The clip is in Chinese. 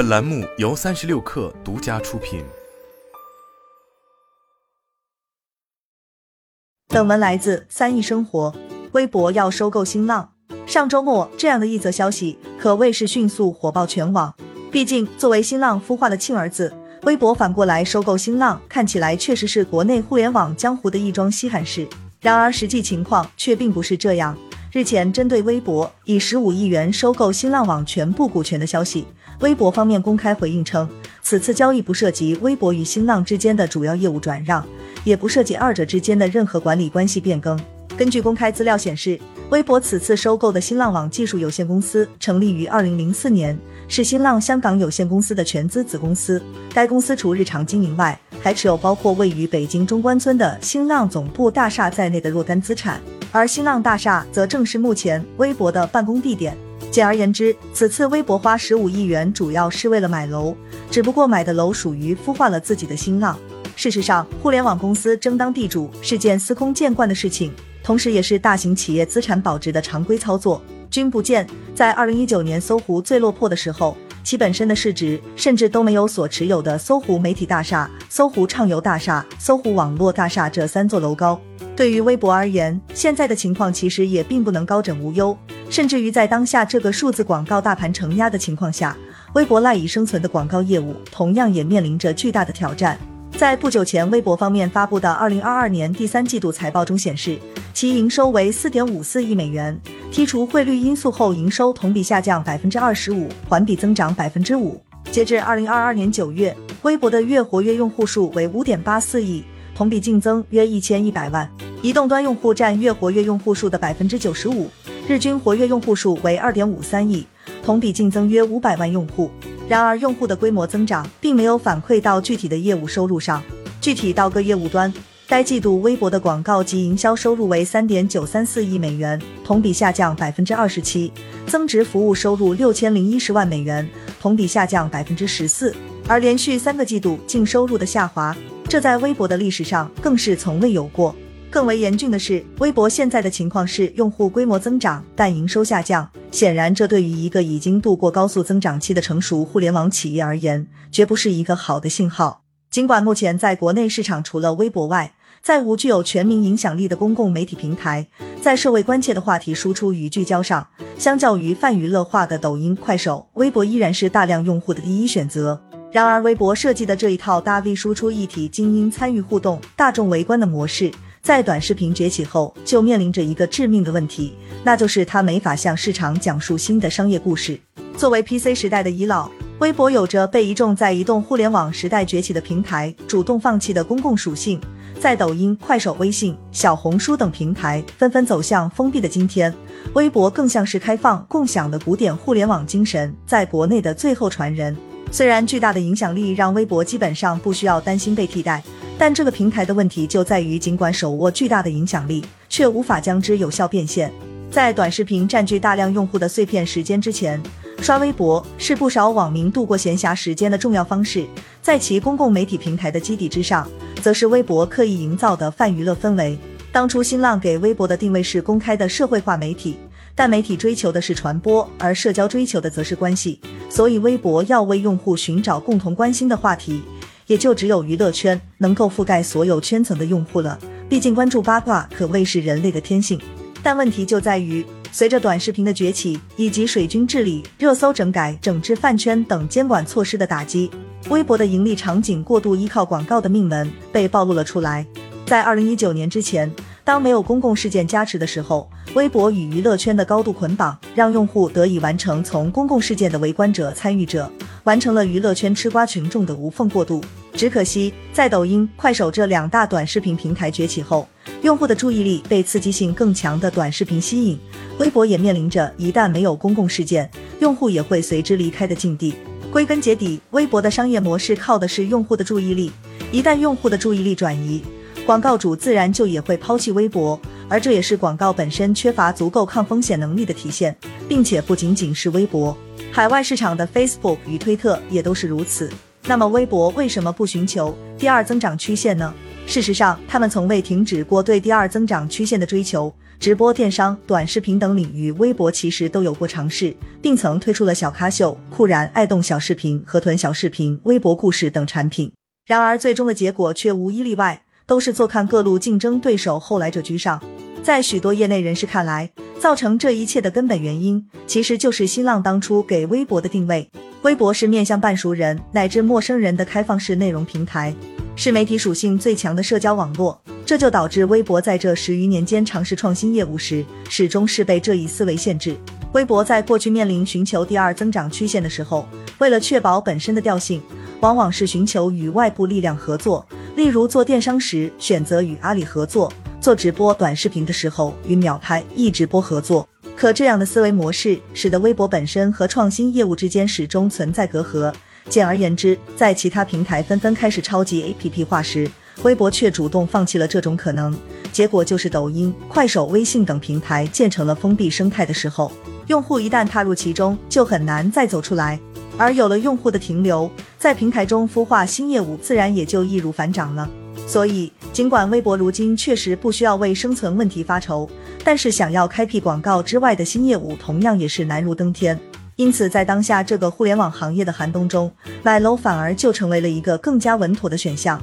本栏目由三十六氪独家出品。本文来自三亿生活。微博要收购新浪，上周末这样的一则消息可谓是迅速火爆全网。毕竟，作为新浪孵化的亲儿子，微博反过来收购新浪，看起来确实是国内互联网江湖的一桩稀罕事。然而，实际情况却并不是这样。日前，针对微博以十五亿元收购新浪网全部股权的消息，微博方面公开回应称，此次交易不涉及微博与新浪之间的主要业务转让，也不涉及二者之间的任何管理关系变更。根据公开资料显示，微博此次收购的新浪网技术有限公司成立于二零零四年，是新浪香港有限公司的全资子公司。该公司除日常经营外，还持有包括位于北京中关村的新浪总部大厦在内的若干资产。而新浪大厦则正是目前微博的办公地点。简而言之，此次微博花十五亿元，主要是为了买楼，只不过买的楼属于孵化了自己的新浪。事实上，互联网公司争当地主是件司空见惯的事情。同时，也是大型企业资产保值的常规操作。君不见，在二零一九年搜狐最落魄的时候，其本身的市值甚至都没有所持有的搜狐媒体大厦、搜狐畅游大厦、搜狐网络大厦这三座楼高。对于微博而言，现在的情况其实也并不能高枕无忧，甚至于在当下这个数字广告大盘承压的情况下，微博赖以生存的广告业务同样也面临着巨大的挑战。在不久前，微博方面发布的二零二二年第三季度财报中显示。其营收为四点五四亿美元，剔除汇率因素后，营收同比下降百分之二十五，环比增长百分之五。截至二零二二年九月，微博的月活跃用户数为五点八四亿，同比净增约一千一百万。移动端用户占月活跃用户数的百分之九十五，日均活跃用户数为二点五三亿，同比净增约五百万用户。然而，用户的规模增长并没有反馈到具体的业务收入上。具体到各业务端。该季度微博的广告及营销收入为三点九三四亿美元，同比下降百分之二十七；增值服务收入六千零一十万美元，同比下降百分之十四。而连续三个季度净收入的下滑，这在微博的历史上更是从未有过。更为严峻的是，微博现在的情况是用户规模增长，但营收下降。显然，这对于一个已经度过高速增长期的成熟互联网企业而言，绝不是一个好的信号。尽管目前在国内市场除了微博外，再无具有全民影响力的公共媒体平台，在社会关切的话题输出与聚焦上，相较于泛娱乐化的抖音、快手，微博依然是大量用户的第一选择。然而，微博设计的这一套大 V 输出一体、精英参与互动、大众围观的模式，在短视频崛起后，就面临着一个致命的问题，那就是它没法向市场讲述新的商业故事。作为 PC 时代的遗老，微博有着被一众在移动互联网时代崛起的平台主动放弃的公共属性。在抖音、快手、微信、小红书等平台纷纷走向封闭的今天，微博更像是开放共享的古典互联网精神在国内的最后传人。虽然巨大的影响力让微博基本上不需要担心被替代，但这个平台的问题就在于，尽管手握巨大的影响力，却无法将之有效变现。在短视频占据大量用户的碎片时间之前，刷微博是不少网民度过闲暇时间的重要方式。在其公共媒体平台的基底之上。则是微博刻意营造的泛娱乐氛围。当初新浪给微博的定位是公开的社会化媒体，但媒体追求的是传播，而社交追求的则是关系。所以微博要为用户寻找共同关心的话题，也就只有娱乐圈能够覆盖所有圈层的用户了。毕竟关注八卦可谓是人类的天性。但问题就在于，随着短视频的崛起，以及水军治理、热搜整改、整治饭圈等监管措施的打击。微博的盈利场景过度依靠广告的命门被暴露了出来。在二零一九年之前，当没有公共事件加持的时候，微博与娱乐圈的高度捆绑，让用户得以完成从公共事件的围观者、参与者，完成了娱乐圈吃瓜群众的无缝过渡。只可惜，在抖音、快手这两大短视频平台崛起后，用户的注意力被刺激性更强的短视频吸引，微博也面临着一旦没有公共事件，用户也会随之离开的境地。归根结底，微博的商业模式靠的是用户的注意力。一旦用户的注意力转移，广告主自然就也会抛弃微博，而这也是广告本身缺乏足够抗风险能力的体现，并且不仅仅是微博，海外市场的 Facebook 与推特也都是如此。那么，微博为什么不寻求第二增长曲线呢？事实上，他们从未停止过对第二增长曲线的追求。直播电商、短视频等领域，微博其实都有过尝试，并曾推出了小咖秀、酷然、爱动小视频、河豚小视频、微博故事等产品。然而，最终的结果却无一例外，都是坐看各路竞争对手后来者居上。在许多业内人士看来，造成这一切的根本原因，其实就是新浪当初给微博的定位。微博是面向半熟人乃至陌生人的开放式内容平台，是媒体属性最强的社交网络。这就导致微博在这十余年间尝试创新业务时，始终是被这一思维限制。微博在过去面临寻求第二增长曲线的时候，为了确保本身的调性，往往是寻求与外部力量合作。例如做电商时，选择与阿里合作；做直播短视频的时候，与秒拍、易直播合作。可这样的思维模式，使得微博本身和创新业务之间始终存在隔阂。简而言之，在其他平台纷纷开始超级 APP 化时，微博却主动放弃了这种可能，结果就是抖音、快手、微信等平台建成了封闭生态的时候，用户一旦踏入其中，就很难再走出来。而有了用户的停留，在平台中孵化新业务，自然也就易如反掌了。所以，尽管微博如今确实不需要为生存问题发愁，但是想要开辟广告之外的新业务，同样也是难如登天。因此，在当下这个互联网行业的寒冬中，买楼反而就成为了一个更加稳妥的选项。